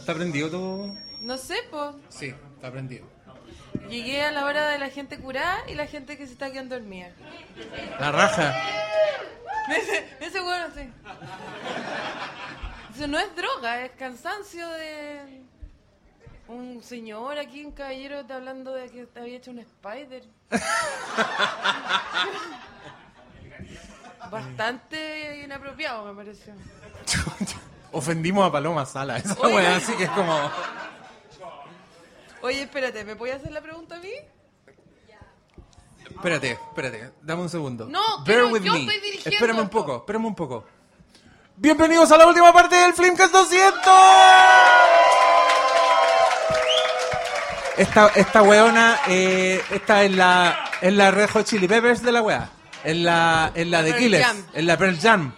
¿Está prendido tú? No sé, pues. Sí, está prendido. Llegué a la hora de la gente curada y la gente que se está quedando dormida. La raja. Ese, ese bueno, sí. Eso no es droga, es cansancio de un señor aquí, un caballero, está hablando de que te había hecho un spider. Bastante inapropiado, me pareció. Ofendimos a Paloma Sala. Esa Oye. weá, así que es como. Oye, espérate, ¿me podías hacer la pregunta a mí? Espérate, espérate, dame un segundo. No, Bear with yo me. estoy dirigiendo Espérame un esto. poco, espérame un poco. Bienvenidos a la última parte del Flimcast 200. Esta, esta weona, eh, esta es la, es la Red Hot Chili Peppers de la wea. Es la, es la de Pearl Killers, Jam. es la Pearl Jam.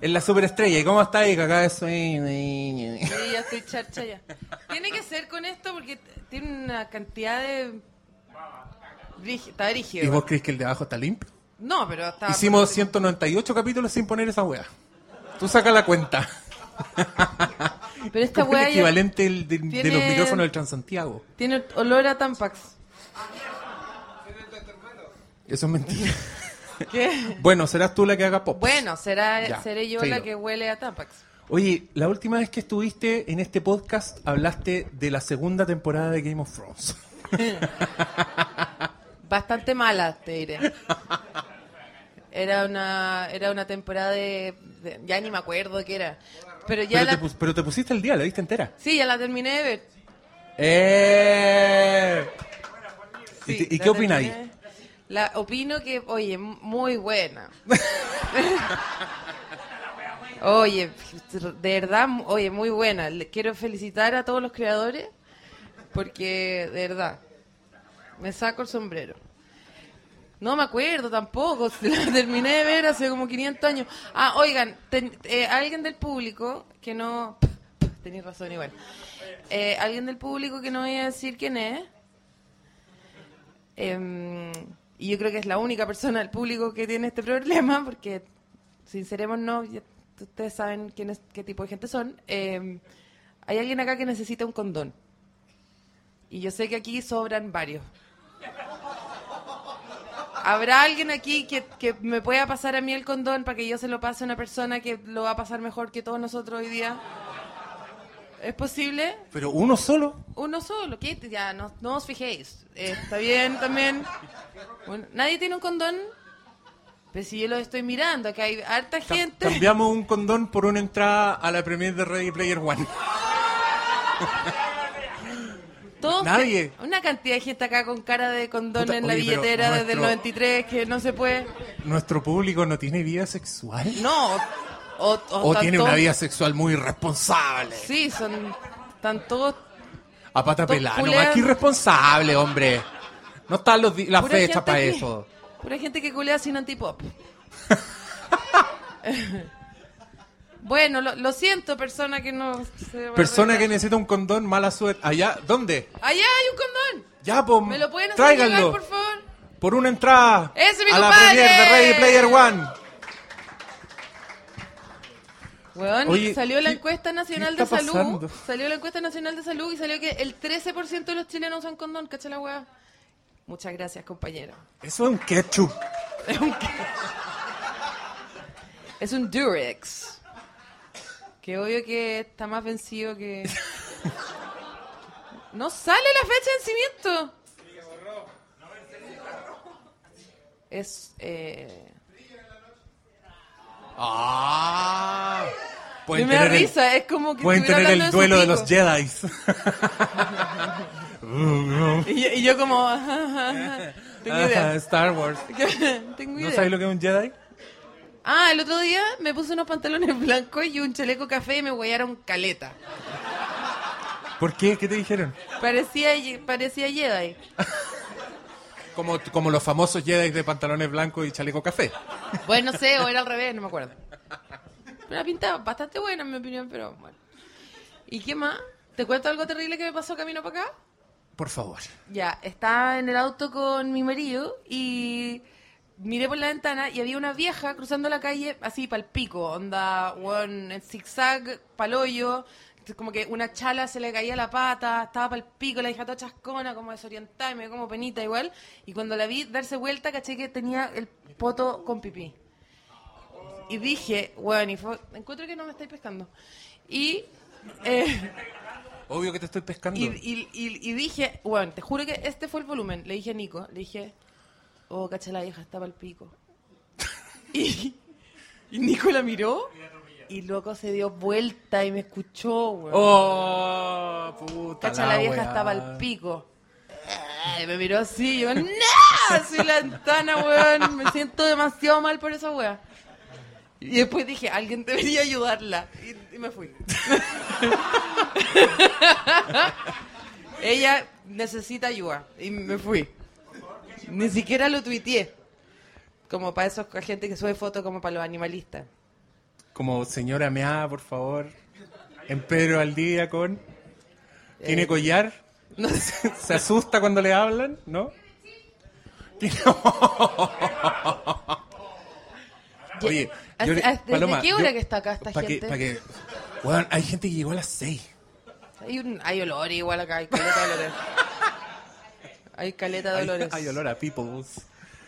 Es la superestrella. ¿Y cómo está ahí? Cagada de sueño. Sí, ya estoy charcha ya. Tiene que ser con esto porque tiene una cantidad de... Está ¿Y brígido. vos crees que el de abajo está limpio? No, pero está... Hicimos 198 capítulos sin poner esa wea. Tú saca la cuenta. Pero esta Como el weá ya equivalente del- de, de tiene- los micrófonos del Transantiago. tiene olor a Tampax. Eso es mentira. ¿Qué? bueno, serás tú la que haga pop. Bueno, será, Ya, seré yo la que huele a Tampax. Oye, la última vez que estuviste en este podcast hablaste de la segunda temporada de Game of Thrones. Bastante mala, te diré. Era una, era una temporada de, de- Ya ni me acuerdo qué era. Pero ya Pero, la... te, pero te pusiste el día, la viste entera. Sí, ya la terminé de ver. ¡Eh! ¿Y, te- y qué opináis? La opino que, oye, muy buena. oye, de verdad, oye, muy buena. Le quiero felicitar a todos los creadores porque, de verdad, me saco el sombrero. No me acuerdo tampoco, la terminé de ver hace como 500 años. Ah, oigan, ten- eh, alguien del público que no... Tenéis razón igual. Eh, alguien del público que no voy a decir quién es. Em, y yo creo que es la única persona del público que tiene este problema, porque sincerémonos, ya ustedes saben quién es, qué tipo de gente son. Em, hay alguien acá que necesita un condón. Y yo sé que aquí sobran varios. ¿Habrá alguien aquí que, que me pueda pasar a mí el condón para que yo se lo pase a una persona que lo va a pasar mejor que todos nosotros hoy día? ¿Es posible? Pero uno solo. Uno solo, ¿qué? Ya, no, no os fijéis. Eh, está bien también. Bueno, ¿Nadie tiene un condón? Pues si yo lo estoy mirando, que hay harta gente. Cambiamos un condón por una entrada a la premier de Ready Player One. Todos- Nadie. Una cantidad de gente acá con cara de condón Puta, en la oye, pero billetera desde el nuestro- 93 que no se puede. ¿Nuestro público no tiene vida sexual? No. O, o- ¿O están tiene todos- una vida sexual muy irresponsable? Sí, son. Están todos. A pata pelada, nomás que irresponsable, hombre. No están los las fechas para que- eso. Pura gente que culea sin antipop. bueno, lo, lo siento, persona que no se Persona que necesita un condón, mala suerte. ¿Allá? ¿Dónde? Allá hay un condón. Ya, pues. ¿Me lo pueden hacer tráiganlo. llegar, por favor? Por una entrada ¡Ese es mi a la compadre! premier de Ready Player One. Weón, Oye, salió la ¿qué- encuesta nacional de salud. pasando? Salió la encuesta nacional de salud y salió que el 13% de los chilenos usan condón. ¿Cacha la weá? Muchas gracias, compañero. Eso es un ketchup. Es un Durex. Que obvio que está más vencido que. No sale la fecha de vencimiento. Es. Eh... Ah. Me Pueden da tener el, risa, es como que. pueden tener el duelo de los. Jedi. Y yo, y yo como. Tengo idea. Star Wars. Tengo ¿No idea. sabes lo que es un Jedi? Ah, el otro día me puse unos pantalones blancos y un chaleco café y me huellaron caleta. ¿Por qué? ¿Qué te dijeron? Parecía, parecía Jedi. Como, como los famosos Jedi de pantalones blancos y chaleco café. Bueno, no sé, o era al revés, no me acuerdo. La pinta bastante buena, en mi opinión, pero bueno. ¿Y qué más? ¿Te cuento algo terrible que me pasó camino para acá? Por favor. Ya, estaba en el auto con mi marido y miré por la ventana y había una vieja cruzando la calle así pal pico, onda, weón, en zigzag, pal hoyo, como que una chala se le caía la pata, estaba para el pico, la hija toda chascona, como desorientada, y me dio como penita igual. Y cuando la vi darse vuelta, caché que tenía el poto con pipí. Y dije, bueno, y fue, encuentro que no me estáis pescando. Y, eh, Obvio que te estoy pescando. y, y- y- y dije, bueno, te juro que este fue el volumen. Le dije a Nico, le dije, oh, caché la vieja, estaba al pico. y, y Nico la miró y loco se dio vuelta y me escuchó, weón. Oh, puta. Cacha, la vieja weá. estaba al pico. Me miró así, yo, ¡No! Soy la ventana, weón. Me siento demasiado mal por esa weá. Y después dije, alguien debería ayudarla. Y, y me fui. Ella necesita ayuda. Y me fui. Ni siquiera lo tuiteé. Como para esos gente que sube fotos como para los animalistas. Como señora meada, por favor. En Pedro al día con. ¿Tiene Eh, collar? No sé. ¿Se asusta cuando le hablan? ¿No? ¿Tiene- Oye, ¿Desde qué hora yo- que está acá esta pa' gente? pa' que- Weón, hay gente que llegó a las 6. Hay, un, hay olor igual acá, hay caleta de olores. Hay caleta de Hay, olores. hay olor a peoples.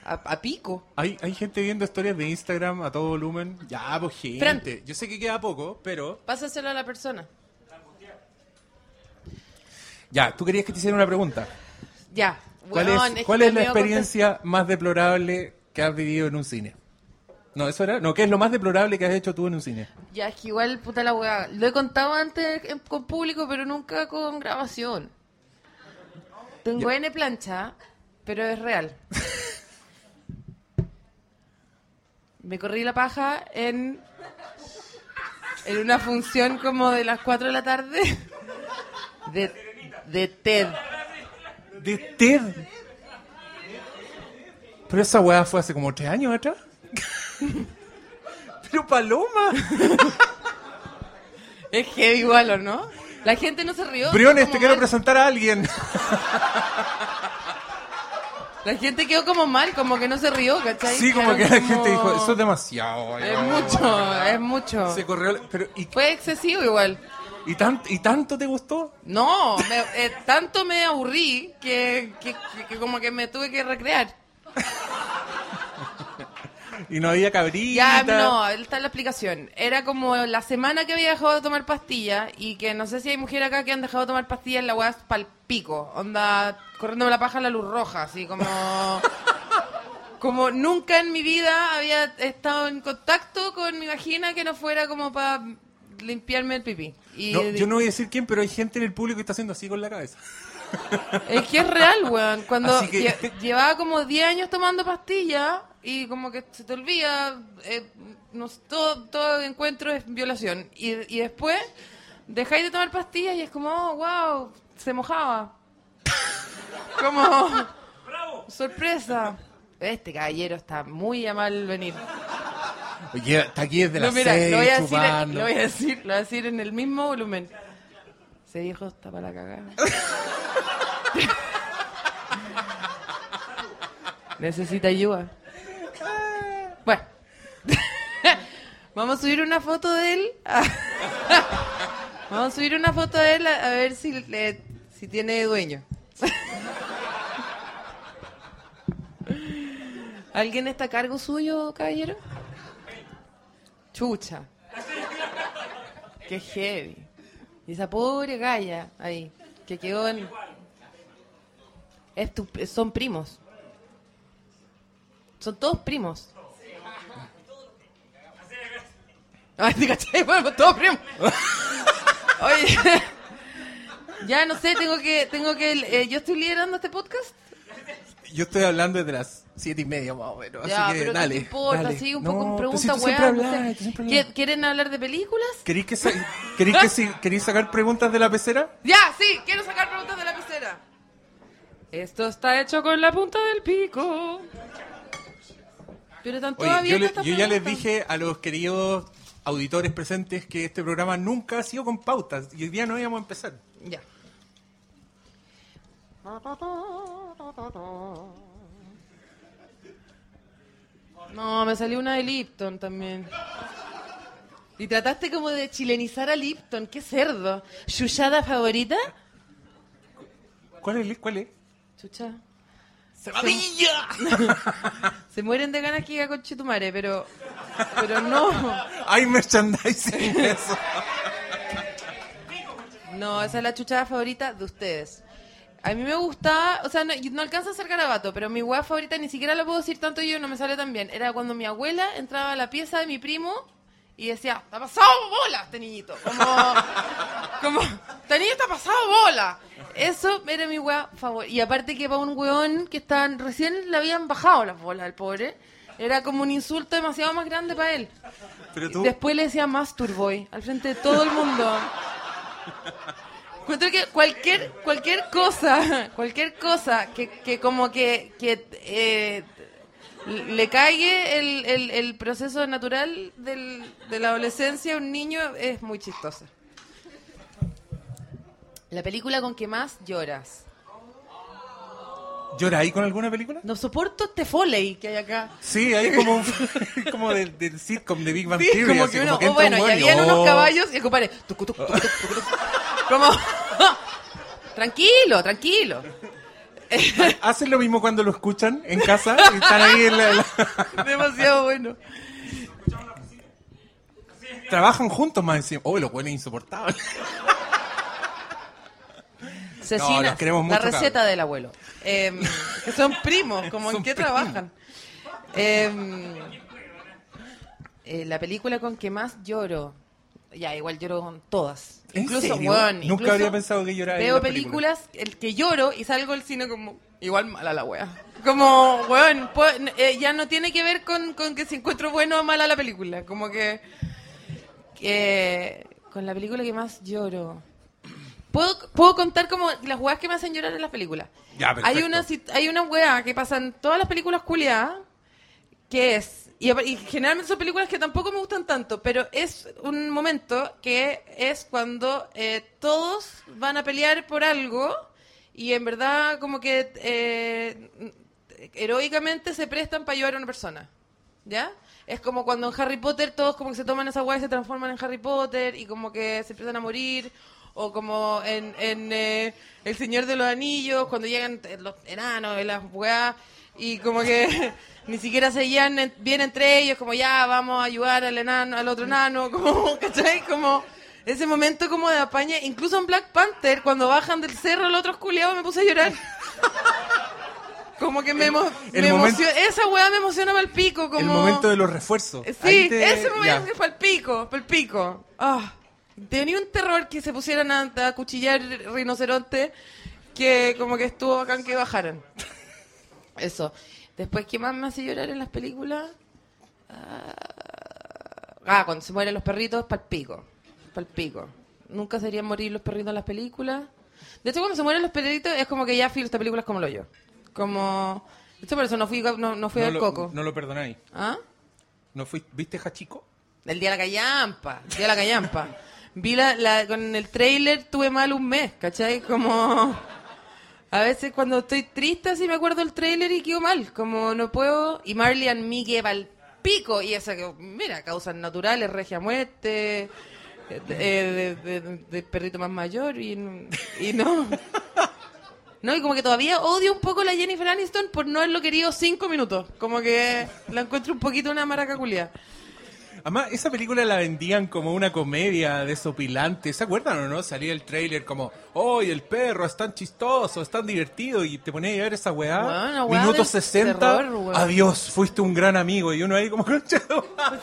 A, a pico. Hay, hay gente viendo historias de Instagram a todo volumen. Ya, pues gente. Fran. Yo sé que queda poco, pero. Pásaselo a la persona. Ya, tú querías que te hiciera una pregunta. Ya. ¿Cuál Weón, es, que cuál es la experiencia más deplorable que has vivido en un cine? No, eso era. No, ¿qué es lo más deplorable que has hecho tú en un cine? Ya, es que igual, puta la weá. Lo he contado antes en- con público, pero nunca con grabación. Tengo. N plancha, pero es real. Me corrí la paja en, en una función como de las 4 de la tarde de, de TED. De TED. Pero esa weá fue hace como tres años atrás. Pero Paloma. Es heavy igual, ¿o no? La gente no se rió. Briones, te quiero presentar a alguien. La gente quedó como mal, como que no se rió, ¿cachai? Sí, como que la gente como- dijo, eso es demasiado. Es weón". mucho, es mucho. Se corrió. Pero, ¿y, Fue excesivo igual. y, tan- ¿Y tanto te gustó? No, me- eh, tanto me aburrí que, que, que- que como que me tuve que recrear. Y no había cabrita. Ya, no, está la explicación. Era como la semana que había dejado de tomar pastillas y que no sé si hay mujeres acá que han dejado de tomar pastillas en la weá pal pico. Onda, corriéndome la paja a la luz roja, así como... Como nunca en mi vida había estado en contacto con mi vagina que no fuera como para limpiarme el pipí. Y No, yo no voy a decir quién, pero hay gente en el público que está haciendo así con la cabeza. Es que es real, weón. Cuando que- lle- llevaba como 10 años tomando pastillas y como que se te olvida, eh, no todo, todo encuentro es violación. Y, y después dejáis de tomar pastillas y es como, oh, wow, se mojaba. Como, sorpresa. Este caballero está muy a mal venir. Oye, está aquí desde No, las mira, seis lo voy, a decir, chupando. lo voy a decir, lo voy a decir en el mismo volumen. Ese viejo está para la cagada. Necesita ayuda. Bueno. Vamos a subir una foto de él. Vamos a subir una foto de él a, a ver si, le- si tiene dueño. ¿Alguien está a cargo suyo, caballero? Chucha. Qué heavy. Y esa pobre galla ahí, que quedó en... Es tu- son primos. Son todos primos. Ay, ¿te cachai? Bueno, todos primos. Oye, ya no sé, tengo que, tengo que, eh, yo estoy liderando este podcast. Yo estoy hablando desde las siete y media más o menos. ya, así que pero dale. ¿qué te importa? dale. Sigue un No, poco pero si pregunta, tú siempre weá. hablas, no sé. tú siempre ¿Qui- hablas. ¿Quieren hablar de películas? ¿Queréis que, sa- queréis que si- queréis sacar preguntas de la pecera? Ya, sí, quiero sacar preguntas de la pecera. Esto está hecho con la punta del pico. Pero están Oye, yo, le- yo ya les dije a los queridos auditores presentes que este programa nunca ha sido con pautas y hoy día no íbamos a empezar. Ya. No, me salió una de Lipton también. Y trataste como de chilenizar a Lipton. ¡Qué cerdo! ¿Chuchada favorita? ¿Cuál es? ¿Cuál es? Chucha. ¡Cebadilla! Se mueren de ganas que diga con Chetumare, pero, pero no. Hay merchandising eso. No, esa es la chuchada favorita de ustedes. A mí me gusta, o sea, no, no alcanza a ser garabato, pero mi hueá favorita ni siquiera la puedo decir tanto yo, no me sale tan bien. Era cuando mi abuela entraba a la pieza de mi primo y decía, está pasado bola este niñito. Como, como, este niño está pasado bola. Eso era mi hueá favorita. Y aparte que para un hueón que estaban, recién le habían bajado las bolas al pobre, era como un insulto demasiado más grande para él. Pero tú, Después le decía Masturboy al frente de todo el mundo. Encuentro que cualquier cualquier cosa, cualquier cosa que, que como que, que eh, le caigue el, el, el proceso natural del, de la adolescencia a un niño es muy chistosa. La película con que más lloras. ¿llora ahí con alguna película? No soporto este foley que hay acá. Sí, hay como un, como del, del sitcom de Big Bang Sí, Theory. como así, que uno, que oh, entra un bueno, y habían oh. unos caballos y el compadre, tucu, tucu, tucu, tucu, tucu. como, tranquilo, tranquilo. ¿Hacen lo mismo cuando lo escuchan en casa? Están ahí en la- la- Demasiado bueno. Trabajan juntos más encima. Oh, los buenos insoportables. Cecina, los queremos la receta cabrón. del abuelo. Em, que son primos, como en qué primos. trabajan. Em, eh, la película con que más lloro. Ya, igual lloro con todas. ¿En incluso, weón, Nunca incluso habría pensado que lloraba Veo la película. películas el que lloro y salgo del cine como igual mala la wea. Como, weón, eh, ya no tiene que ver con, con que si encuentro bueno o mala la película. Como que, con la película que más lloro. Puedo, puedo contar como las weas que me hacen llorar en las películas. Ya, hay una hay una wea que pasa en todas las películas culiadas que es y, y generalmente son películas que tampoco me gustan tanto, pero es un momento que es cuando eh, todos van a pelear por algo y en verdad como que eh, heroicamente se prestan para ayudar a una persona, ¿ya? Es como cuando en Harry Potter todos como que se toman esa weá y se transforman en Harry Potter y como que se empiezan a morir o como en, en eh, El Señor de los Anillos, cuando llegan eh, los enanos las weas, y como que ni siquiera se llevan en- bien entre ellos, como ya vamos a ayudar al enano, al otro enano, como, ¿cachai? Como ese momento como de apaña, incluso en Black Panther, cuando bajan del cerro los otros culiados me puse a llorar. Como que me, emo- el me momento- emociona, esa weá me emociona para el pico, como... El momento de los refuerzos. Sí, te- ese momento ya. es para el pico, para el pico. Ah, tenía un terror que se pusieran a, a cuchillar rinoceronte que como que estuvo bacán que bajaran. Eso. Después, ¿qué más me hace llorar en las películas? Ah, cuando se mueren los perritos, para el pico. Para el pico. Nunca serían morir los perritos en las películas. De hecho, cuando se mueren los perritos, es como que ya filo, esta película es como lo yo. Como... De hecho, por eso no fui, no, no fui no al lo, coco. No lo perdonáis. ¿Ah? ¿No ¿Viste Hachiko? El día de la callampa, el día de la callampa. Vi la, la- con el trailer tuve mal un mes, ¿cachai? Como a veces cuando estoy triste así me acuerdo del trailer y quedo mal, como no puedo. Y Marley and Me que el pico y esa que, mira, causas naturales, regia muerte, eh, de, de- perrito más mayor y, no. No, y como que todavía odio un poco la Jennifer Aniston por no haberlo querido cinco minutos. Como que la encuentro un poquito una maraca culia. Además, esa película la vendían como una comedia desopilante. ¿Se acuerdan o no? Salía el trailer como, ¡Oh, el perro es tan chistoso, es tan divertido! Y te ponías a ver esa weá. Una weá Minuto del 60. terror, weón. Adiós, fuiste un gran amigo. Y uno ahí como, "Concha tu madre,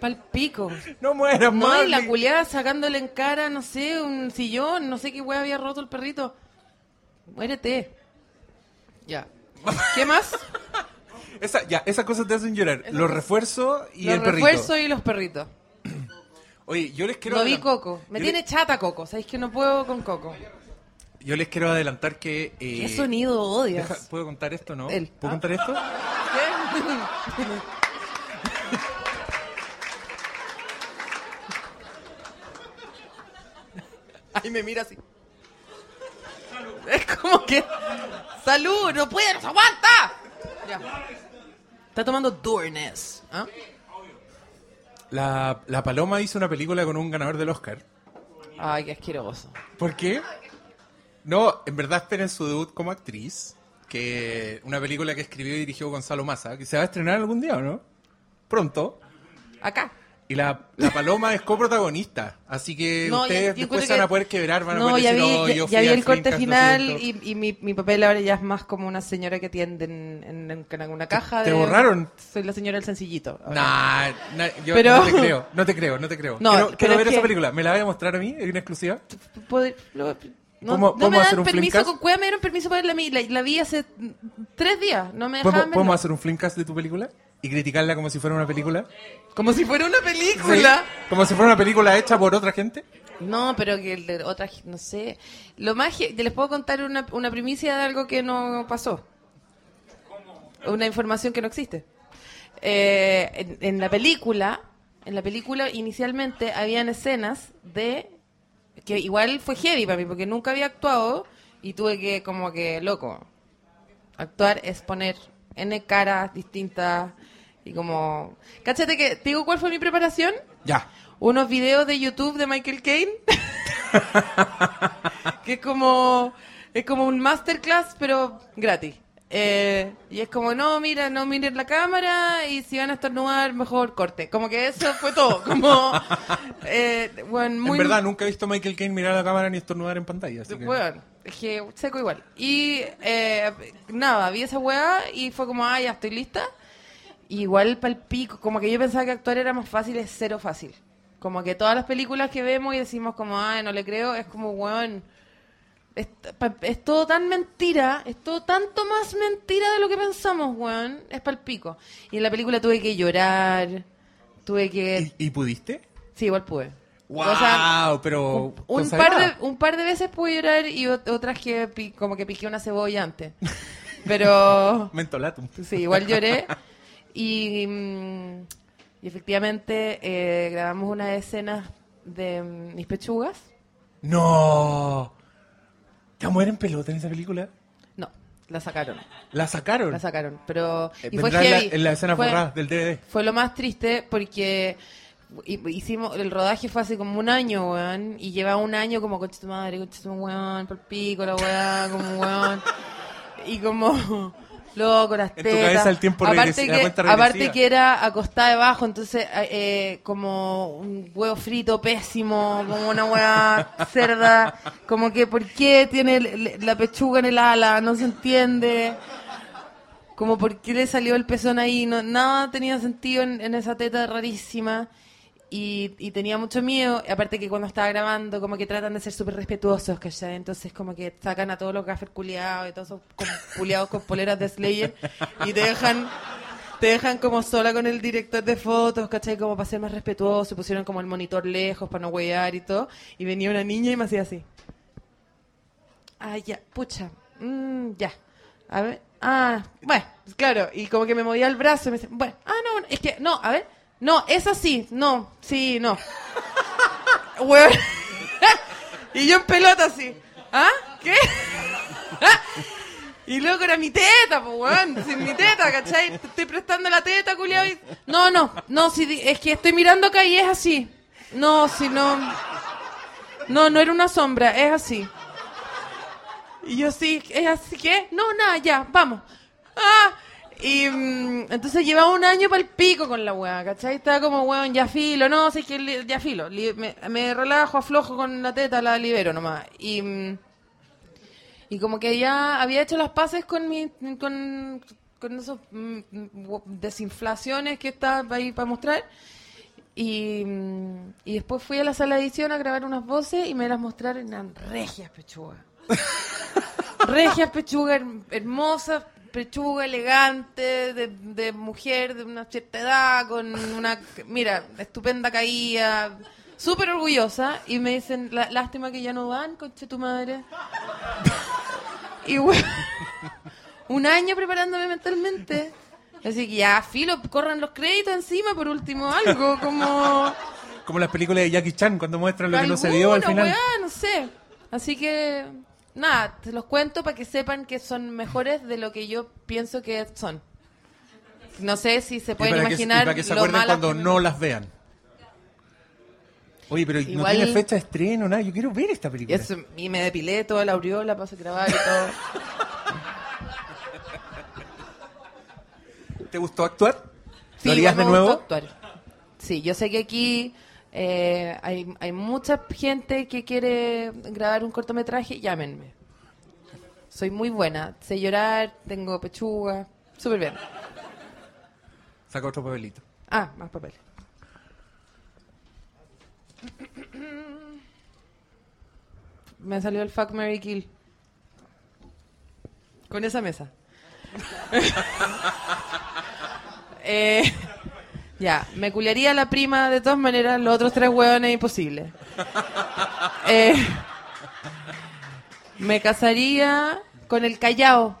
Pal pico. no mueras No, y la culiada sacándole en cara, no sé, un sillón, no sé qué weá había roto el perrito. Muérete. Ya. ¿Qué más? Esa, ya, esas cosas te hacen llorar. Los refuerzos y los el perrito. refuerzos y los perritos. Oye, yo les quiero No vi Coco. Me yo tiene le- chata Coco. ¿Sabéis que no puedo con Coco? Yo les quiero adelantar que... eh, ¿Qué sonido odias? deja- ¿Puedo contar esto, no? El- ¿Puedo ah. contar esto? ¿Qué? Ay, me mira así. Es como que. ¡Salud! ¡No puede! ¡No se aguanta! Ya. Está tomando Durnes. ¿ah? La, la Paloma hizo una película con un ganador del Oscar. Ay, qué asqueroso. ¿Por qué? No, en verdad esperen su debut como actriz. Que una película que escribió y dirigió Gonzalo Massa, que se va a estrenar algún día, ¿o no? Pronto. Acá. Y la, la Paloma es coprotagonista. Así que No, ustedes yo- yo después van a que- poder quebrar, van a No, poder ya decir, vi, "Oh, ya, yo ya fui vi el corte final siento". y, y mi, mi papel ahora ya es más como una señora que tiende en, en, en- en alguna caja ¿Te de... borraron? Soy la señora del sencillito. Nah, nah, yo Pero- no te creo, no te creo, no te creo. No, quiero quiero ver esa película. ¿Me la voy a mostrar a mí en una exclusiva? Poder- lo- no, ¿Podemos- no me dan hacer un permiso, con cueva me dieron permiso para verla a mí. La, la vi hace tres días, no me ¿Podemos, dejaban verla. podemos hacer un filmcast de tu película? ¿Y criticarla como si fuera una película? Como si fuera una película. Sí, Como si fuera una película hecha por otra gente. No, pero que el de otra, no sé. Lo más que les puedo contar una, una primicia de algo que no pasó. Una información que no existe. Eh, en, en la película, en la película inicialmente habían escenas de que igual fue heavy para mí porque nunca había actuado y tuve que como que loco. Actuar es poner n caras distintas y como, cáchate que te digo cuál fue mi preparación Ya. unos videos de YouTube de Michael Caine. que es como, es como un masterclass, pero gratis. Eh, y es como, no, mira, no miren la cámara y si van a estornudar, mejor corte. Como que eso fue todo. Como, eh, bueno, muy, en verdad, nunca he visto a Michael Caine mirar la cámara ni estornudar en pantalla. Así que... Weón, es que seco igual. Y eh, nada, vi esa weá y fue como, ah, ya estoy lista. Y igual para el pico, como que yo pensaba que actuar era más fácil, es cero fácil. Como que todas las películas que vemos y decimos como, ah, no le creo, es como, weón, es, todo tan mentira, es todo tanto más mentira de lo que pensamos, weón, es para el pico. Y en la película tuve que llorar, tuve que... ¿Y, y pudiste? Sí, igual pude. ¡Wow! O sea, pero. un, un par de, un par de veces pude llorar y ot- otras que pi- como que piqué una cebolla antes. Pero Mentolatum. sí, igual lloré. Y, mm, y efectivamente eh, grabamos unas escenas de mm, mis pechugas. ¡No! ¿Te mueren pelota en esa película? No, la sacaron. ¿La sacaron? La sacaron. Pero. Eh, Y fue en la- heavy. en la escena Fue- borrada del DVD. Fue lo más triste porque hi- hicimos el rodaje fue hace como un año, weón, y lleva un año como concha tu madre, concha tu weón, por pico la weá, como weón. Y como loco las En tu tetas. cabeza el tiempo aparte que aparte que era acostada debajo, entonces eh, como un huevo frito pésimo, como una weá cerda, como que por qué tiene la pechuga en el ala, no se entiende. Como por qué le salió el pezón ahí, no, nada tenía sentido en, en esa teta rarísima y, y tenía mucho miedo, aparte que cuando estaba grabando como que tratan de ser súper respetuosos, ¿cachai? Entonces como que sacan a todos los gafers culiados y todos esos con- culiados con poleras de Slayer y te dejan... Te dejan como sola con el director de fotos, ¿cachai? Como para ser más respetuoso, pusieron como el monitor lejos para no huear y todo. Y venía una niña y me hacía así. Ah, ya, pucha. Mm, ya. A ver. Ah, bueno, claro. Y como que me movía el brazo y me decía, bueno, ah, no, es que, no, a ver. No, es así. No, sí, no. Y yo en pelota así. ¿Ah? ¿Qué? y luego era mi teta, pues, weón. Sin mi teta, ¿cachai? Te estoy prestando la teta, culiao. No, no, no, sí, di- es que estoy mirando acá y es así. No, si no. No, no era una sombra, es así. Y yo sí, ¿es así que? No, nada, ya, vamos. Ah, y mm, entonces llevaba un año para el pico con la weá, ¿cachai? Estaba como, weón, ya filo, no, sé que li- ya filo. li- me, me relajo, aflojo con la teta, la libero nomás. Y, mm, y como que ya había hecho las paces con mi, con, con esos mm, desinflaciones que estaba ahí para mostrar. Y, y después fui a la sala de edición a grabar unas voces y me las mostraron, eran regias pechugas. regias pechugas, her- hermosas, pechuga elegante, de, de mujer de una cierta edad, con una, mira, estupenda caída, súper orgullosa. Y me dicen, "La- lástima que ya no van, conche tu madre. y bueno, un año preparándome mentalmente. Así que ya, filo, corran los créditos encima, por último, algo, como... Como las películas de Jackie Chan cuando muestran lo que no se vio al final. weá, no sé. Así que, nada, te los cuento para que sepan que son mejores de lo que yo pienso que son. No sé si se Y pueden para que, y imaginar para que se lo acuerden cuando no las vean. Oye, pero no tiene fecha de estreno, nada. Yo quiero ver esta película. eso- y me depilé toda la aureola para grabar y todo. ¿Te gustó actuar? Sí, ¿Lo harías igual de me nuevo? gustó actuar. Sí, yo sé que aquí eh, hay, hay mucha gente que quiere grabar un cortometraje, llámenme. Soy muy buena, sé llorar, tengo pechuga, súper bien. Saca otro papelito. Ah, más papel. Me salió el fuck Mary Kill. Con esa mesa. Eh, ya, me culiaría la prima de todas maneras, los otros tres hueones imposible. Eh, me casaría con el callao.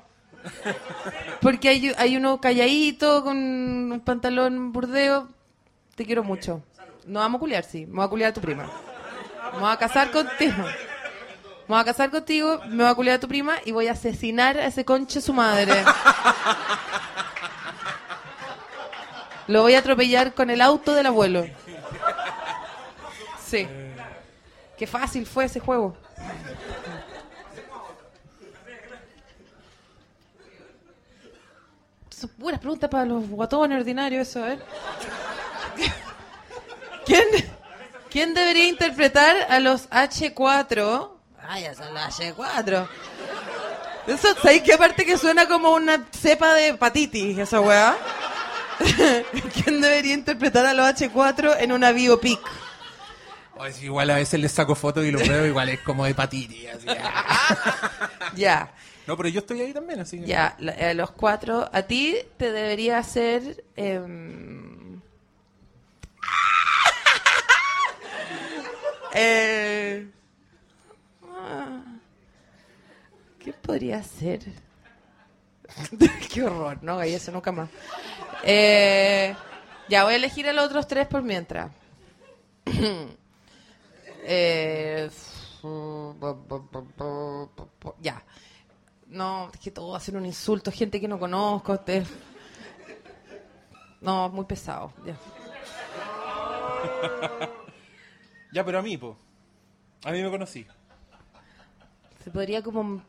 Porque hay, hay uno calladito con un pantalón burdeo. Te quiero mucho. No vamos a culiar, sí. Me voy a culiar a tu prima. Me voy a casar contigo. Me voy a casar contigo, me voy a culiar a tu prima y voy a asesinar a ese conche su madre. Lo voy a atropellar con el auto del abuelo. Sí. Qué fácil fue ese juego. Son puras preguntas para los guatones ordinarios, eso, ver. ¿Quién, ¿Quién debería interpretar a los H4? Ay, ya son los H4. Eso, ¿sabéis qué aparte que suena como una cepa de hepatitis, esa weá? ¿Quién debería interpretar a los H4 en una biopic? Oye, sí, igual a veces les saco fotos y los veo, igual es como hepatitis. Así. Ya, No, pero yo estoy ahí también, así ya, eh, los cuatro. A ti te debería hacer... em, eh, ah, ¿Qué podría ser? Qué horror, no, y eso nunca más. Eh, ya, voy a elegir a los otros tres por mientras. Eh, ya. No, es que todo va a ser un insulto. Gente que no conozco. te- No, muy pesado. Ya. Ya, pero a mí, po. A mí me conocí. Se podría como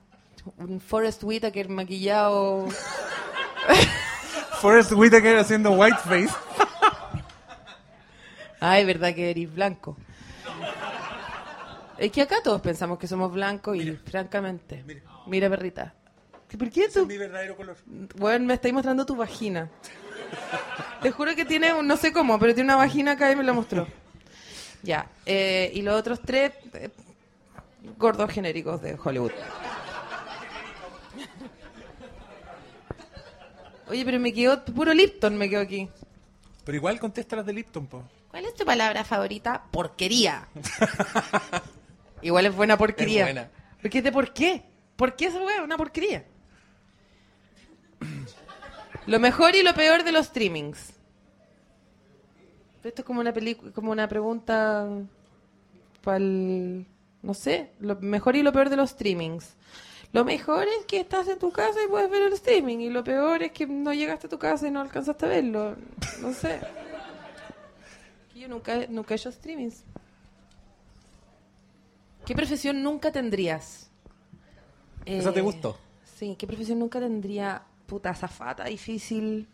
un, Forrest Whitaker maquillado. Forrest Whitaker haciendo whiteface. Ay, verdad que eres blanco. Es que acá todos pensamos que somos blancos y francamente. Mira, perrita. ¿Por qué tú? mi verdadero color. Bueno, me estáis mostrando tu vagina. Te juro que tiene, un- no sé cómo, pero tiene una vagina acá y me la mostró. Ya. eh, y los otros tres, eh, gordos genéricos de Hollywood. Oye, pero me quedó, puro Lipton me quedó aquí. Pero igual contesta las de Lipton, po. ¿Cuál es tu palabra favorita? Porquería. Igual es buena porquería. Es buena. ¿Por qué de por qué? ¿Por qué esa weá? Una porquería. Lo mejor y lo peor de los streamings. Esto es como una película, como una pregunta para el, no sé, lo mejor y lo peor de los streamings. Lo mejor es que estás en tu casa y puedes ver el streaming y lo peor es que no llegaste a tu casa y no alcanzaste a verlo. No sé. Yo nunca, nunca he hecho streamings. ¿Qué profesión nunca tendrías? ¿Esa te Eh, gustó? Sí, ¿qué profesión nunca tendría? Puta, zafata, difícil.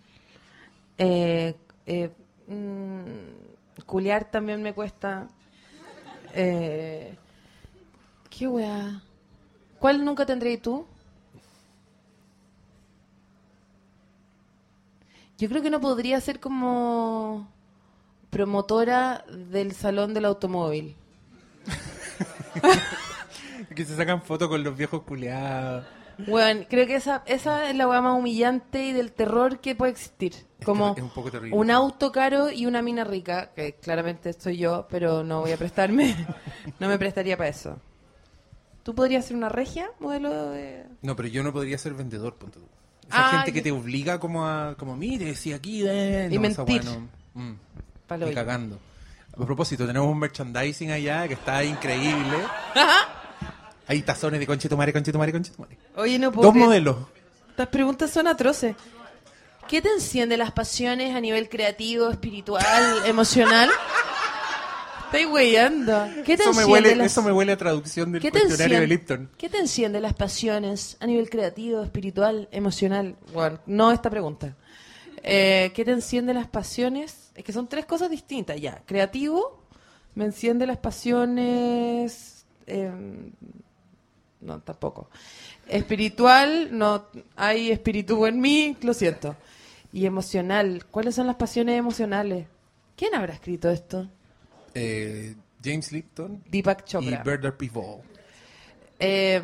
Eh, eh, mm, culiar también me cuesta. Eh, ¿Qué weá? ¿Cuál nunca tendrías tú? Yo creo que no podría ser como promotora del salón del automóvil. Que se sacan fotos con los viejos culeados. Bueno, creo que esa, esa es la weá más humillante y del terror que puede existir. Como es un poco terrible. un auto caro y una mina rica, que claramente soy yo, pero no voy a prestarme, no me prestaría para eso. ¿Tú podrías ser una regia modelo de...? No, pero yo no podría ser vendedor, ponte tú. Esa Ah, gente que te obliga como a, como mire, si aquí, eh, Y no, mentir. Mm, Palo hoyo. cagando. A propósito, tenemos un merchandising allá que está increíble. Hay tazones de conchetumare, conchetumare, conchetumare. Oye, no puedo Dos creer. modelos. Estas preguntas son atroces. ¿Qué te enciende las pasiones a nivel creativo, espiritual, emocional? Estoy weyando. ¿Qué te Eso me, enciende huele, las- eso me huele a traducción del ¿Qué te, cuestionario de Lipton. ¿Qué te enciende las pasiones a nivel creativo, espiritual, emocional? Bueno, no esta pregunta. Eh, ¿Qué te enciende las pasiones? Es que son tres cosas distintas ya. Creativo, me enciende las pasiones... em, no, tampoco. Espiritual, no hay espíritu en mí, lo siento. Y emocional, ¿cuáles son las pasiones emocionales? ¿Quién habrá escrito esto? Eh, James Lipton Deepak y Chopra. Bernard Pivot. Eh,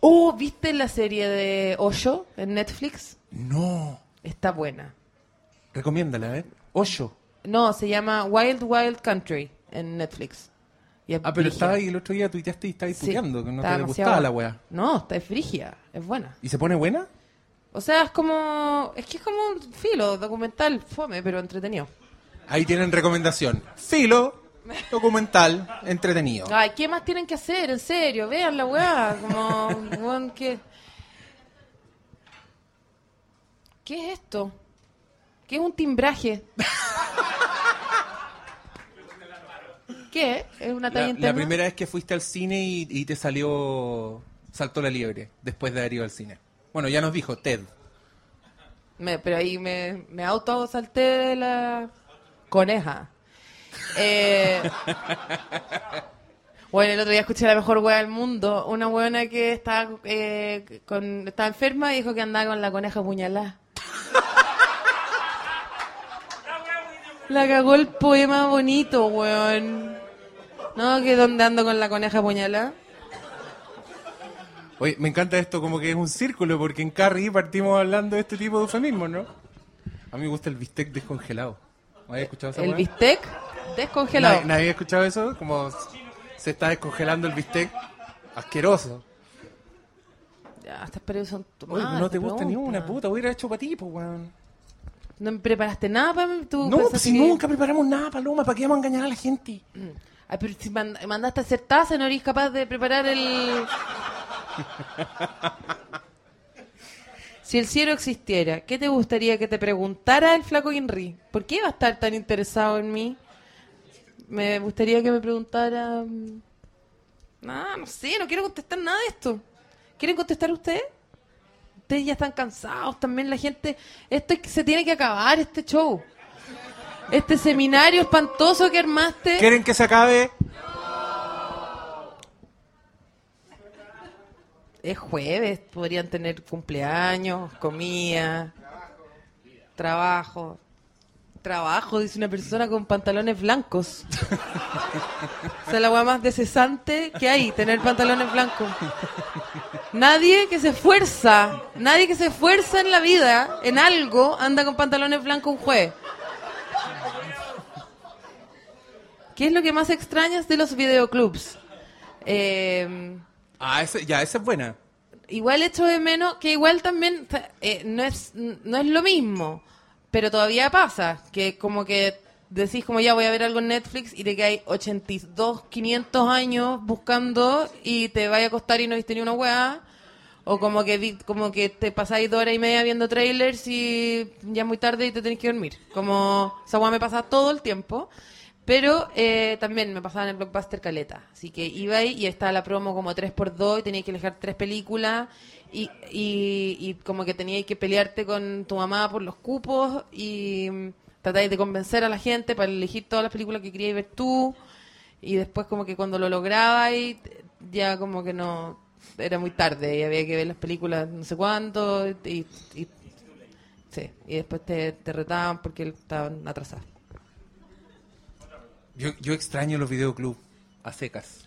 oh, ¿viste la serie de Osho en Netflix? No. Está buena. Recomiéndala, ¿eh? Ocho. No, se llama Wild Wild Country en Netflix. Y es Ah, pero estaba ahí el otro día tuiteaste y estabas Sí, tuiteando, que no te gustaba la weá. No, está es frigia, es buena. ¿Y se pone buena? O sea, es como. Es que es como un filo, documental, fome, pero entretenido. Ahí tienen recomendación. Filo, documental, entretenido. Ay, ¿qué más tienen que hacer? En serio, vean la weá. Como. weón, ¿qué? ¿Qué es esto? ¿Qué es un timbraje? ¿Qué? ¿Es una talla La, interna? la primera vez que fuiste al cine y, y te salió Saltó la liebre, después de haber ido al cine. Bueno, ya nos dijo Ted. Me- pero ahí me, me auto salté de la coneja. Eh, bueno, el otro día escuché la mejor hueá del mundo. Una buena que estaba, eh, con, estaba enferma y dijo que andaba con la coneja apuñalada. La cagó el poema bonito, weón. No, que donde ando con la coneja apuñalada. Oye, me encanta esto como que es un círculo, porque en Carrie partimos hablando de este tipo de eufemismos, ¿no? A mí me gusta el bistec descongelado. ¿Habéis escuchado esa El bistec descongelado. ¿Nadie, nadie ha escuchado eso? Como se está descongelando el bistec. Asqueroso. Ya, estas preguntas son Oye, tomadas, no te gusta ni una puta, hubiera hecho para ti, pues, weón. ¿No me preparaste nada para mí? ¿Tú No, pues si que- nunca preparamos nada, Paloma, ¿para qué vamos a engañar a la gente? Ay, pero si mand- mandaste a hacer taza, no eres capaz de preparar el... si el cielo existiera, ¿qué te gustaría que te preguntara el flaco Henry? ¿Por qué va a estar tan interesado en mí? Me gustaría que me preguntara... mm, No, no sé, no quiero contestar nada de esto. ¿Quieren contestar ustedes? Ustedes ya están cansados también, la gente... Esto se tiene que acabar, este show. Este seminario espantoso que armaste... ¿Quieren que se acabe? Es jueves, podrían tener cumpleaños, comida, trabajo. Trabajo, dice una persona con pantalones blancos. o sea, la weá más desesante que hay, tener pantalones blancos. Nadie que se esfuerza, nadie que se esfuerza en la vida, en algo, anda con pantalones blancos un jueves. ¿Qué es lo que más extrañas de los videoclubs? Eh, Ah, ese, ya, esa es buena. igual echo de menos que igual también eh, no es no es lo mismo pero todavía pasa que como que decís como ya voy a ver algo en Netflix y de que hay 82 500 años buscando y te vaya a costar y no viste ni una weá o como que vi- como que te pasáis dos horas y media viendo trailers y ya es muy tarde y te tenés que dormir como esa weá me pasa todo el tiempo pero eh, también me pasaba en el Blockbuster Caleta. Así que iba y estaba la promo como 3x2 y tenías que elegir tres películas y, y, y como que tenías que pelearte con tu mamá por los cupos y mm, tratáis de convencer a la gente para elegir todas las películas que queríais ver tú y después como que cuando lo lograbais ya como que no era muy tarde y había que ver las películas no sé cuánto y, y, sí, y después te, te retaban porque estaban atrasados. Yo, yo extraño los videoclubs a secas.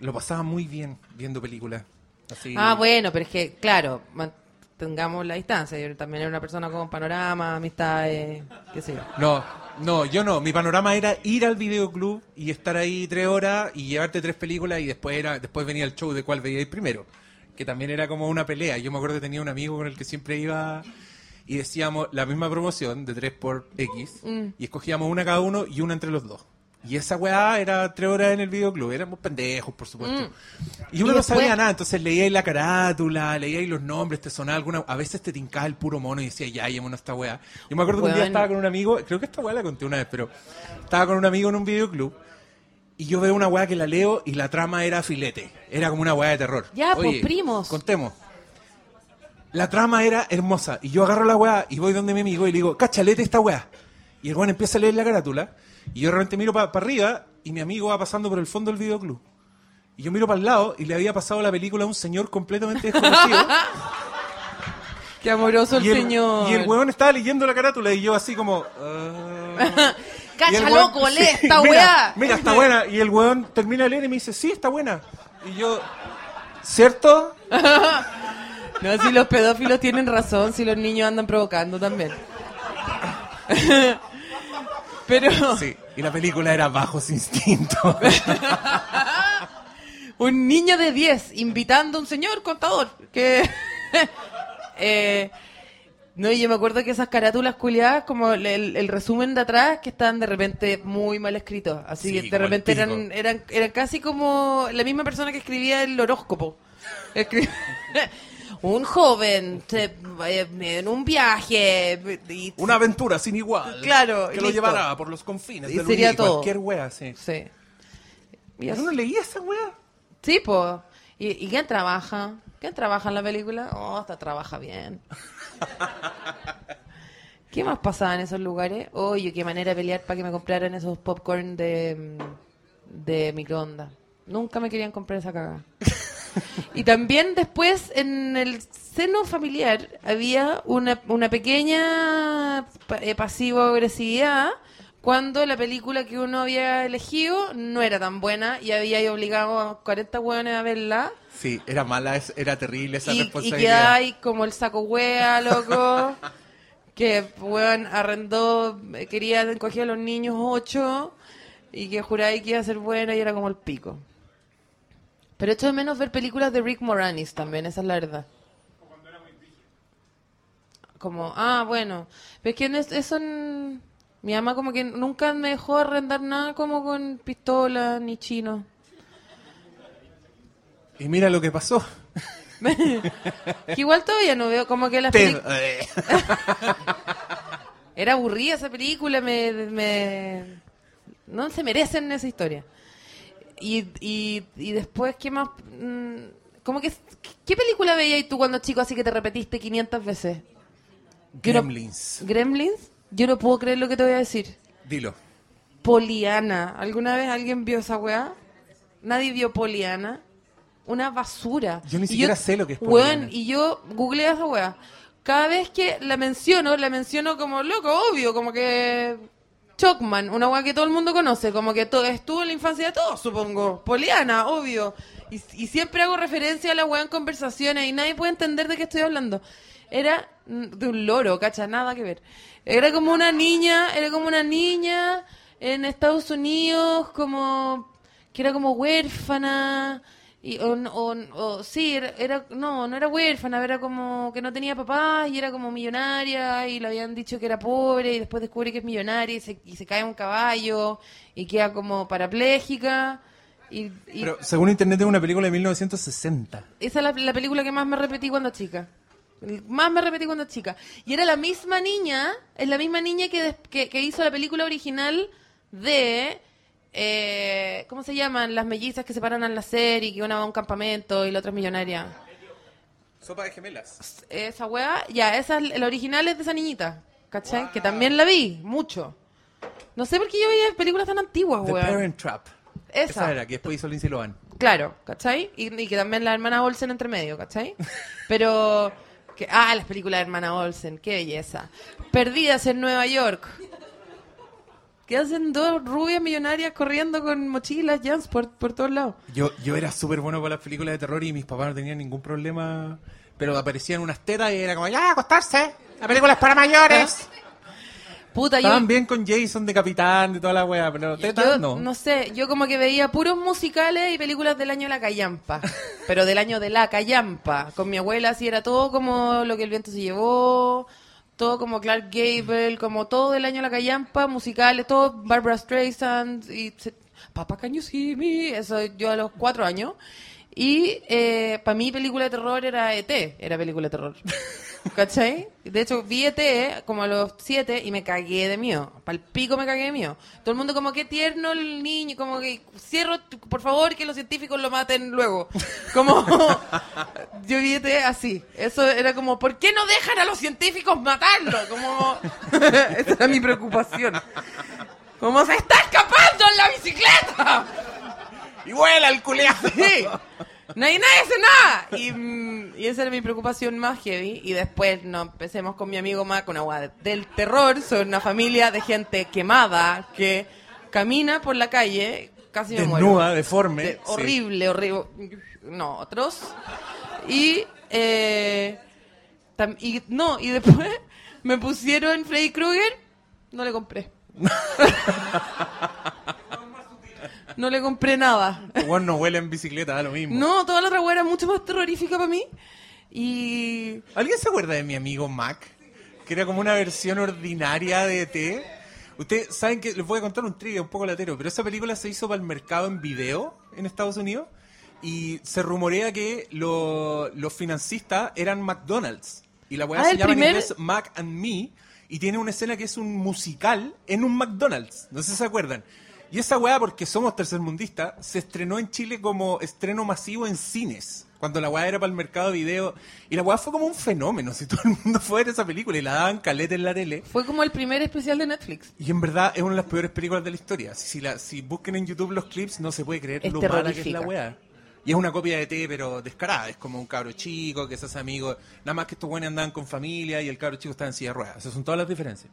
Lo pasaba muy bien viendo películas. Así. Ah, bueno, pero es que, claro, mantengamos la distancia. Yo también era una persona con panorama, amistades, qué sé yo. No, no, yo no. Mi panorama era ir al videoclub y estar ahí tres horas y llevarte tres películas y después era después venía el show de cuál veíais primero. Que también era como una pelea. Yo me acuerdo que tenía un amigo con el que siempre iba y decíamos la misma promoción de 3 por X Mm. y escogíamos una cada uno y una entre los dos. Y esa weá era tres horas en el videoclub. Éramos pendejos, por supuesto. Y uno Mm. Y no sabía nada, entonces leíais la carátula, leíais los nombres, te sonaba alguna. A veces te tincaba el puro mono y decía, ya, llémonos esta weá. Yo me acuerdo que un día estaba con un amigo, creo que esta weá la conté una vez, pero estaba con un amigo en un videoclub y yo veo una weá que la leo y la trama era filete. Era como una weá de terror. Ya, pues, Oye, primos. Contemos. La trama era hermosa. Y yo agarro la weá y voy donde mi amigo y le digo, cachalete esta weá. Y el weón empieza a leer la carátula. Y yo realmente miro para arriba y mi amigo va pasando por el fondo del videoclub. Y yo miro para el lado y le había pasado la película a un señor completamente desconocido. Qué amoroso el, y, el, señor. y el weón estaba leyendo la carátula y yo así como... Y Cacha weón- loco, lee Sí, esta mira, weá. Mira, está buena. Y el weón termina de leer y me dice, sí, está buena. Y yo, ¿cierto? No, si los pedófilos tienen razón, si los niños andan provocando también. Pero Sí. Y la película era Bajos Instintos. un niño de 10 invitando a un señor contador que... eh, no, y yo me acuerdo que esas carátulas culiadas, como el, el- el resumen de atrás, que estaban de repente muy mal escritos. Así Sí, que de repente eran, eran, eran casi como la misma persona que escribía el horóscopo. un joven se- eh, en un viaje y Una aventura sin igual. Claro, Que lo llevará por los confines Y del sería todo. Cualquier wea, sí. Sí. No leía esa wea. Sí, pues. ¿Y, ¿Y quién trabaja? ¿Quién trabaja en la película? Oh, hasta trabaja bien. ¿Qué más pasaba en esos lugares? Oye, qué manera de pelear para que me compraran esos popcorn de, mm, de microondas. Nunca me querían comprar esa cagada. Y también después en el seno familiar había una, una pequeña eh, pasivo-agresividad cuando la película que uno había elegido no era tan buena y había obligado a 40 hueones a verla Sí, era mala, era terrible esa y, y responsabilidad. quedaba ahí como el saco hueá, loco. que, weón, arrendó, eh, quería coger a los niños ocho y que juraba que iba a ser buena y era como el pico. Pero echo de menos ver películas de Rick Moranis también, esa es la verdad. Como, ah, bueno. Pero es que eso en- Mi mamá como que nunca me dejó arrendar nada como con pistola ni chino. Y mira lo que pasó. Que igual todavía no veo como que las películas... Era aburrida esa película, me, me- no se merecen esa historia. Y, y, y después, ¿qué más? Mm, Como que, ¿Qué película veías tú cuando chico así que te repetiste 500 veces? No- Gremlins. ¿Gremlins? Yo no puedo creer lo que te voy a decir. Dilo. Poliana. ¿Alguna vez alguien vio esa weá? Nadie vio Poliana. Una basura. Yo ni siquiera sé lo que es weón, Poliana. y yo googleé esa weá. Cada vez que la menciono, la menciono como loco, obvio, como que. Chocman, una weá que todo el mundo conoce, como que estuvo en la infancia de todos, supongo. Poliana, obvio. Y, y siempre hago referencia a la weá en conversaciones y nadie puede entender de qué estoy hablando. Era de un loro, cacha, nada que ver. Era como una niña, era como una niña en Estados Unidos, como que era como huérfana. Y, o, o, o- sí, era, era- no, no era huérfana, era como que no tenía papá y era como millonaria y le habían dicho que era pobre y después descubre que es millonaria y se, y se cae un caballo y queda como parapléjica. Y, y Pero según internet es una película de 1960. esa es la, la película que más me repetí cuando chica. Más me repetí cuando chica. Y era la misma niña, es la misma niña que, des- que, que hizo la película original de... eh, ¿Cómo se llaman? Las mellizas que se paran en la serie, que una va a un campamento y la otra es millonaria. Sopa de gemelas. Esa weá, ya, esa, es- el original es de esa niñita, ¿cachai? Que también la vi, mucho. No sé por qué yo veía películas tan antiguas, The weón. Parent Trap. Esa. era, que después hizo Lindsay Lohan. Claro, ¿cachai? Y, y que también la hermana Olsen entre medio, ¿cachai? Pero, que, ah, las películas de hermana Olsen, qué belleza. Perdidas en Nueva York. ¿Qué hacen dos rubias millonarias corriendo con mochilas, jans por, por todos lados? Yo, yo era súper bueno para las películas de terror y mis papás no tenían ningún problema. Pero aparecían unas tetas y era como, ya, acostarse. La película es para mayores. Puta, yo, Estaban bien con Jason de capitán, de toda la wea, pero tetas yo no. no sé, yo como que veía puros musicales y películas del año de la callampa. pero del año de la callampa. Con mi abuela así era todo como lo que el viento se llevó, todo como Clark Gable, como todo del año la callampa, musicales, todo Barbara Streisand y Papá Can You See Me, eso yo a los cuatro años. Y para mí película de terror era ET, era película de terror. ¿Cachai? De hecho, vi ET como a los siete y me cagué de miedo. Pal pico me cagué de miedo. Todo el mundo como, qué tierno el niño, como que cierro, por favor, que los científicos lo maten luego. Como, yo vi ET así. Eso era como, ¿por qué no dejan a los científicos matarlo? Como, esa era mi preocupación. Como, se está escapando en la bicicleta. Y vuela el culeado. Sí. Nadie, nadie hace nada. Y, mm, y esa era mi preocupación más heavy. Y después nos empecemos con mi amigo Mac, una guada del terror. Son una familia de gente quemada que camina por la calle, casi me muero. Desnuda, deforme. De- sí. horrible, horrible. No, otros. Y, eh, tam- y no, y después me pusieron Freddy Krueger, no le compré. no le compré nada. Bueno, no huele en bicicleta, da lo mismo. No, toda la otra era mucho más terrorífica para mí. Y. ¿Alguien se acuerda de mi amigo Mac? Que era como una versión ordinaria de ET. Ustedes saben que les voy a contar un trivia un poco latero, pero esa película se hizo para el mercado en video en Estados Unidos y se rumorea que lo- los financistas eran McDonald's. Y la weá Ah, se llama primer- en inglés Mac and Me y tiene una escena que es un musical en un McDonald's. No sé si se acuerdan. Y esa weá, porque somos tercermundistas, se estrenó en Chile como estreno masivo en cines. Cuando la weá era para el mercado de video. Y la weá fue como un fenómeno. Si todo el mundo fue a ver esa película y la daban caleta en la tele. Fue como el primer especial de Netflix. Y en verdad es una de las peores películas de la historia. Si, si la, si busquen en YouTube los clips, no se puede creer Es lo mala que es la weá. Y es una copia de T, pero descarada. Es como un cabro chico que se hace amigo. Nada más que estos buenos andaban con familia y el cabro chico está en silla de ruedas. Esas son todas las diferencias.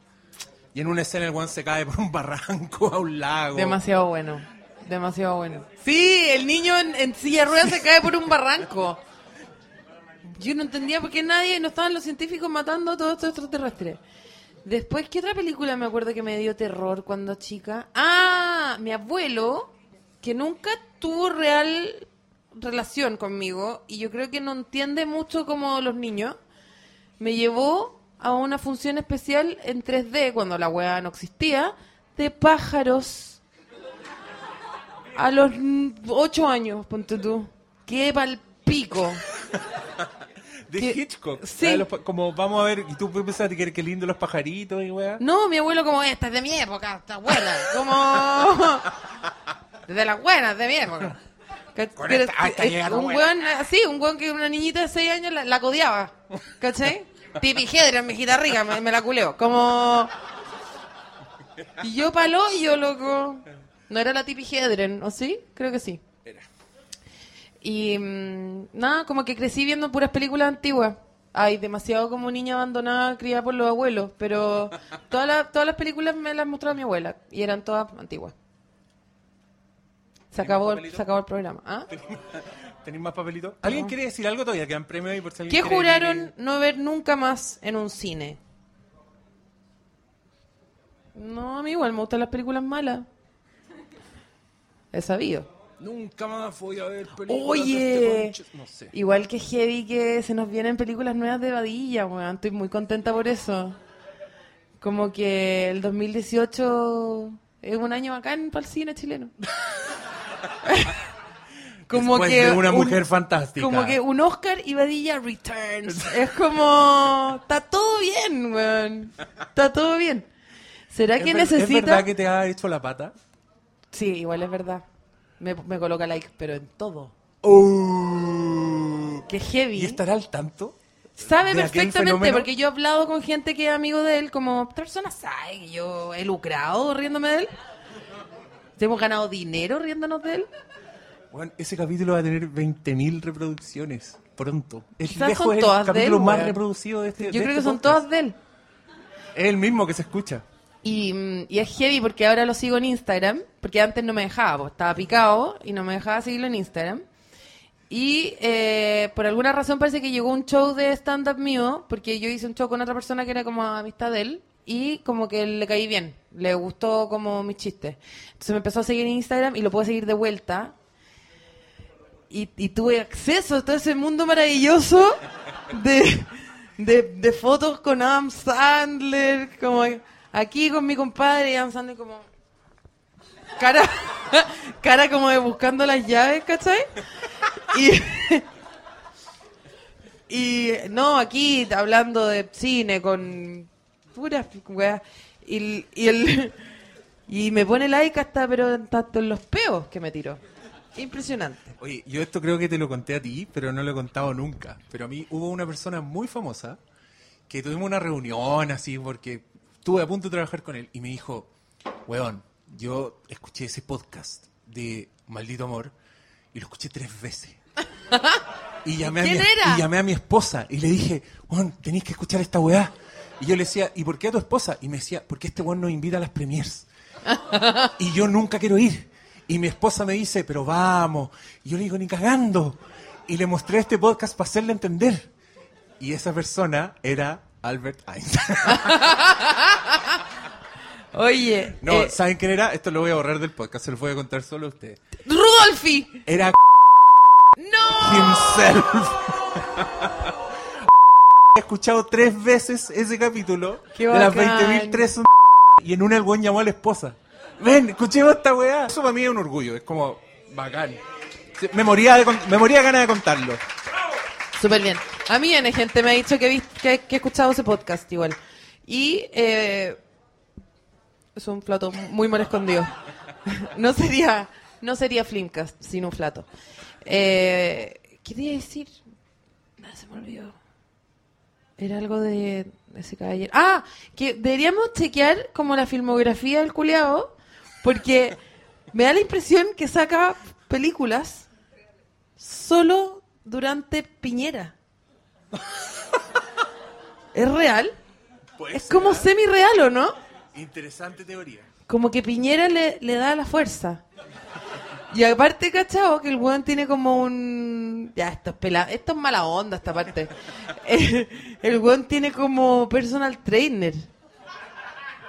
Y en una escena el weón se cae por un barranco a un lago. Demasiado bueno. Demasiado bueno. Sí, el niño en, en silla de ruedas se cae por un barranco. Yo no entendía por qué nadie, no estaban los científicos matando a todos estos extraterrestres. Después, ¿qué otra película me acuerdo que me dio terror cuando chica? Ah, mi abuelo, que nunca tuvo real relación conmigo y yo creo que no entiende mucho como los niños, me llevó a una función especial en 3D, cuando la weá no existía, de pájaros. A los mm, ocho años, ponte tú. Qué palpico. De que- Hitchcock. sí. De los como vamos a ver, y tú pensaste que qué lindo los pajaritos y weá. No, mi abuelo como, esta es de mi época, está buena. Como... De las buenas, de mi época. Con esta- ah, es- llegando un weón así, un weón que una niñita de 6 años la, la codiaba. ¿Cachai? Tipi Hedren, mi hijita rica, me, me la culeo. Como... Y yo palo y yo loco. No era la Tipi Hedren, ¿o sí? Creo que sí. Era. Y mm, nada, como que crecí viendo puras películas antiguas. Ay, demasiado como niña abandonada, criada por los abuelos. Pero todas las, todas las películas me las mostraba mi abuela. Y eran todas antiguas. Se acabó, el, se acabó el programa. ¿Ah? ¿Tenéis más papelitos? ¿Alguien quiere decir algo todavía? Quedan premios ahí por si alguien ¿Qué quiere juraron no ver nunca más en un cine? No, a mí igual me gustan las películas malas. He sabido. Nunca más voy a ver películas de Oye, este conche- No sé. igual que heavy que se nos vienen películas nuevas de Vadilla, weón. Estoy muy contenta por eso. Como que el 2018 es un año bacán para el cine chileno. Después de una mujer fantástica. Como que un Oscar y Vadilla Returns. es como... Está todo bien, weón. Está todo bien. ¿Será ¿Es que ver- ¿Es necesita...? verdad que te ha hecho la pata? Sí, igual es verdad. Me, me coloca like, pero en todo. Oh. Que heavy. ¿Y estará al tanto? Sabe perfectamente, porque yo he hablado con gente que es amigo de él, como esta persona sabe que yo he lucrado riéndome de él. Hemos ganado dinero riéndonos de él. Bueno, ese capítulo va a tener 20.000 reproducciones pronto. Es Quizás lejos son el todas de capítulo él, más weón. reproducido de este Yo de creo este que son podcast. todas de él. Es el mismo que se escucha. Y, mm, y es heavy porque ahora lo sigo en Instagram, porque antes no me dejaba, pues, estaba picado y no me dejaba seguirlo en Instagram. Y eh, por alguna razón parece que llegó un show de stand-up mío, porque yo hice un show con otra persona que era como amistad de él, y como que le caí bien, le gustó como mis chistes. Entonces me empezó a seguir en Instagram y lo puedo seguir de vuelta. Y, y tuve acceso a todo ese mundo maravilloso de, de, de fotos con Adam Sandler, como aquí con mi compadre y Adam Sandler como cara, cara como de buscando las llaves, ¿cachai? Y, Y no, aquí hablando de cine con puras weas. Y, el, y me pone like hasta, pero tanto en los peos que me tiró. Impresionante. Oye, yo esto creo que te lo conté a ti, pero no lo he contado nunca. Pero a mí hubo una persona muy famosa que tuvimos una reunión así porque estuve a punto de trabajar con él y me dijo, weón, yo escuché ese podcast de Maldito Amor y lo escuché tres veces. Y llamé, a mi, y llamé a mi esposa y le dije, weón, tenéis que escuchar esta weá. Y yo le decía, ¿y por qué a tu esposa? Y me decía, porque este weón nos invita a las premiers. y yo nunca quiero ir. Y mi esposa me dice, pero vamos. Y yo le digo, ni cagando. Y le mostré este podcast para hacerle entender. Y esa persona era Albert Einstein. Oye, no, eh, ¿saben quién era? Esto lo voy a borrar del podcast, se lo voy a contar solo a ustedes. Rudolfi. Era No. himself. He escuchado tres veces ese capítulo Qué de las bacán. 20.003 son y en una el buen llamó a la esposa. Ven, escuchemos esta weá. Eso para mí es un orgullo, es como bacán. Me moría de, con- me moría de ganas de contarlo. Súper bien. A mí N gente me ha dicho que, he vis- que, que he escuchado ese podcast igual. Y eh, es un flato muy mal escondido. No sería, no sería Flimcast sin un flato. Eh, ¿Qué te iba a decir? Nada, se me olvidó. Era algo de, de ese caballero. Ah, que deberíamos chequear como la filmografía del culeado, porque me da la impresión que saca películas solo durante Piñera. ¿Es real? Es como semi-real, ¿o no? Interesante teoría. Como que Piñera le, le da la fuerza. Y aparte, cachao, que el weón tiene como un... Ya, esto es, pela... esto es mala onda, esta parte. El weón tiene como personal trainer.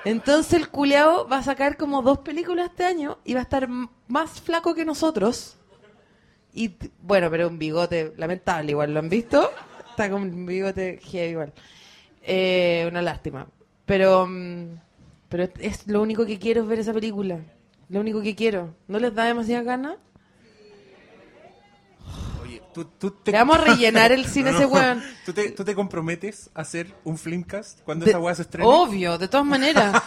Entonces el culeado va a sacar como dos películas este año y va a estar más flaco que nosotros. Y bueno, pero un bigote lamentable igual, ¿lo han visto? Está con un bigote heavy igual. Eh, una lástima. Pero, mm, pero es lo único que quiero es ver esa película. Lo único que quiero. ¿No les da demasiada gana? Tú, tú te... Le vamos a rellenar el cine a ese weón. ¿Tú te, ¿Tú te comprometes a hacer un Flimcast cuando De- esa weá se estrene? Obvio, de todas maneras.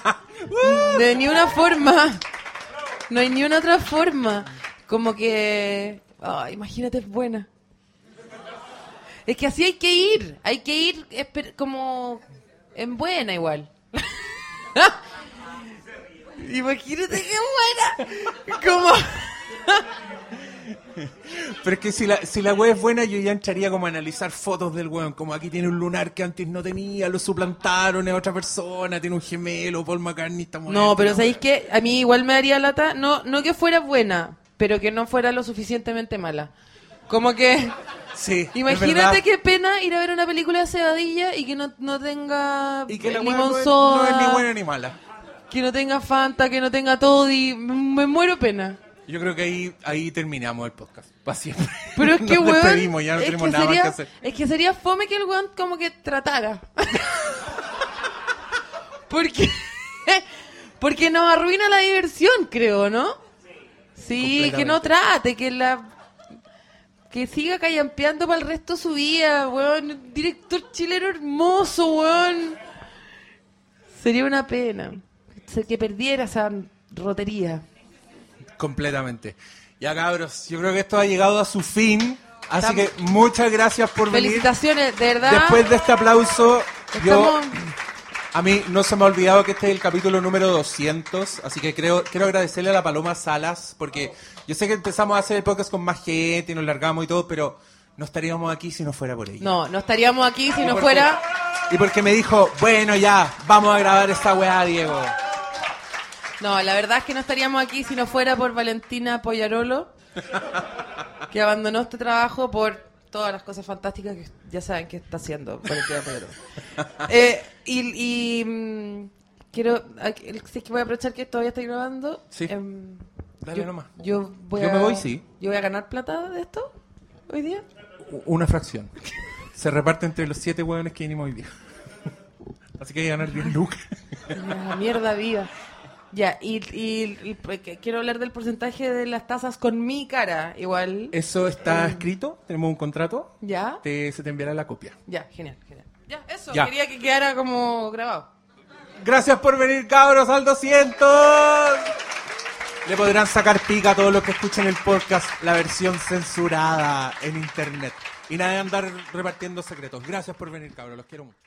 de ni una forma. No hay ni una otra forma. Como que. ay, imagínate, es buena. Es que así hay que ir. Hay que ir como en buena igual. imagínate qué buena. Como. Pero es que si la, si la wea es buena, yo ya entraría como a analizar fotos del weón. Como aquí tiene un lunar que antes no tenía, lo suplantaron, es otra persona, tiene un gemelo, Paul McCartney está muerto. No, pero ¿sabéis qué? A mí igual me daría lata. No, no que fuera buena, pero que no fuera lo suficientemente mala. Como que. Sí, Imagínate qué pena ir a ver una película de Cebadilla y que no, no tenga Y que la wea limón no es, soda, no es ni buena ni mala. que no tenga Fanta, que no tenga Toddy. Me muero pena. Yo creo que ahí, ahí terminamos el podcast. Para siempre. Pero es que, Nos weón, ya no es, tenemos que nada sería, que hacer. es que sería fome que el weón como que tratara. porque, porque nos arruina la diversión, creo, ¿no? Sí, que no trate, que la... Que siga callampeando para el resto de su vida, weón. Director chileno hermoso, weón. Sería una pena. Que perdiera esa rotería. Completamente. Ya cabros, yo creo que esto ha llegado a su fin. Así Estamos- que muchas gracias por venir. Felicitaciones, de verdad. Después de este aplauso, yo... Estamos- A mí no se me ha olvidado que este es el capítulo número 200, así que creo, quiero agradecerle a la Paloma Salas, porque yo sé que empezamos a hacer el podcast con más gente y nos largamos y todo, pero no estaríamos aquí si no fuera por ella. No, no estaríamos aquí si no fuera... Y porque me dijo, bueno ya, vamos a grabar esta weá, Diego. No, la verdad es que no estaríamos aquí si no fuera por Valentina Poyarolo, que abandonó este trabajo por todas las cosas fantásticas que ya saben que está haciendo Valentina Poyarolo. Eh, y y, mm, quiero, si es que voy a aprovechar que todavía estoy grabando. Sí. em, Dale yo, nomás. Yo, voy Yo a, me voy, sí. Yo voy a ganar plata de esto hoy día. U- Una fracción. Se reparte entre los siete hueones que vinimos hoy día. Así que hay que ganar 10 lucas. La mierda viva. Ya, y, y- y, quiero hablar del porcentaje de las tazas con mi cara, igual. Eso está escrito, tenemos un contrato, ¿Ya? te- se te enviará la copia. Ya, genial, genial. Ya, eso, Ya. quería que quedara como grabado. Gracias por venir, cabros, al 200. Le podrán sacar pica a todos los que escuchen el podcast, la versión censurada en internet. Y nada de andar repartiendo secretos. Gracias por venir, cabros, los quiero mucho.